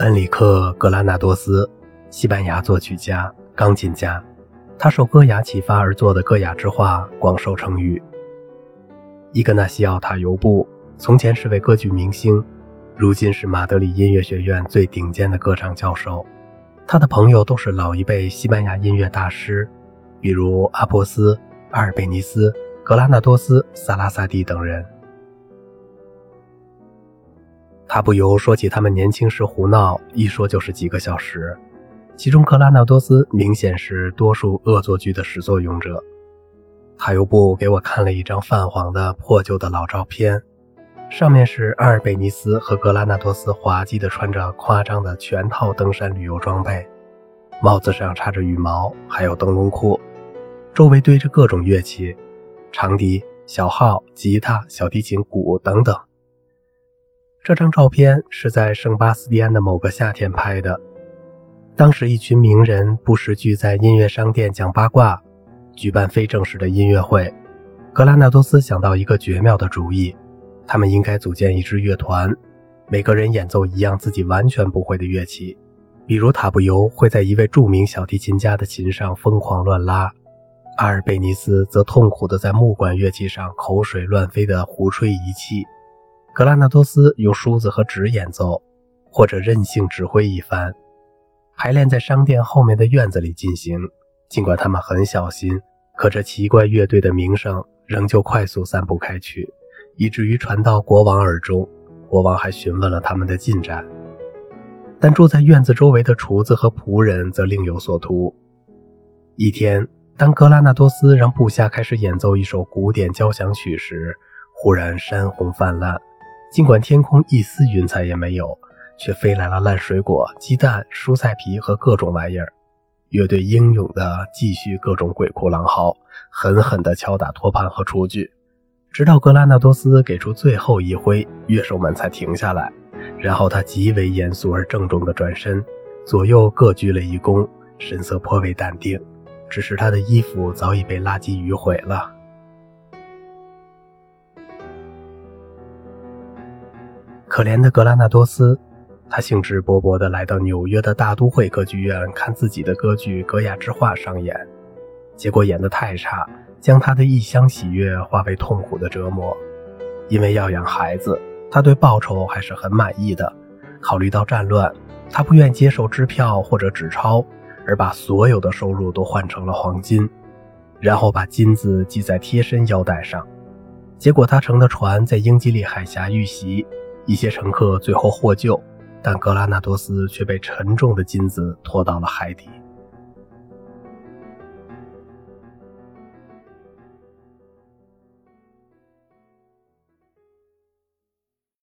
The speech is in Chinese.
恩里克·格拉纳多斯，西班牙作曲家、钢琴家。他受歌雅启发而作的歌雅之画广受称誉。伊格纳西奥·塔尤布从前是位歌剧明星，如今是马德里音乐学院最顶尖的歌唱教授。他的朋友都是老一辈西班牙音乐大师，比如阿波斯、阿尔贝尼斯、格拉纳多斯、萨拉萨蒂等人。他不由说起他们年轻时胡闹，一说就是几个小时。其中，格拉纳多斯明显是多数恶作剧的始作俑者。他又不给我看了一张泛黄的破旧的老照片，上面是阿尔贝尼斯和格拉纳多斯滑稽地穿着夸张的全套登山旅游装备，帽子上插着羽毛，还有灯笼裤，周围堆着各种乐器，长笛、小号、吉他、小提琴、鼓等等。这张照片是在圣巴斯蒂安的某个夏天拍的。当时，一群名人不时聚在音乐商店讲八卦，举办非正式的音乐会。格拉纳多斯想到一个绝妙的主意：他们应该组建一支乐团，每个人演奏一样自己完全不会的乐器。比如，塔布尤会在一位著名小提琴家的琴上疯狂乱拉，阿尔贝尼斯则痛苦地在木管乐器上口水乱飞地胡吹一气。格拉纳多斯用梳子和纸演奏，或者任性指挥一番。排练在商店后面的院子里进行。尽管他们很小心，可这奇怪乐队的名声仍旧快速散布开去，以至于传到国王耳中。国王还询问了他们的进展。但住在院子周围的厨子和仆人则另有所图。一天，当格拉纳多斯让部下开始演奏一首古典交响曲时，忽然山洪泛滥。尽管天空一丝云彩也没有，却飞来了烂水果、鸡蛋、蔬菜皮和各种玩意儿。乐队英勇地继续各种鬼哭狼嚎，狠狠地敲打托盘和厨具，直到格拉纳多斯给出最后一挥，乐手们才停下来。然后他极为严肃而郑重地转身，左右各鞠了一躬，神色颇为淡定。只是他的衣服早已被垃圾鱼毁了。可怜的格拉纳多斯，他兴致勃勃地来到纽约的大都会歌剧院看自己的歌剧《格雅之画》上演，结果演得太差，将他的一厢喜悦化为痛苦的折磨。因为要养孩子，他对报酬还是很满意的。考虑到战乱，他不愿接受支票或者纸钞，而把所有的收入都换成了黄金，然后把金子系在贴身腰带上。结果他乘的船在英吉利海峡遇袭。一些乘客最后获救，但格拉纳多斯却被沉重的金子拖到了海底。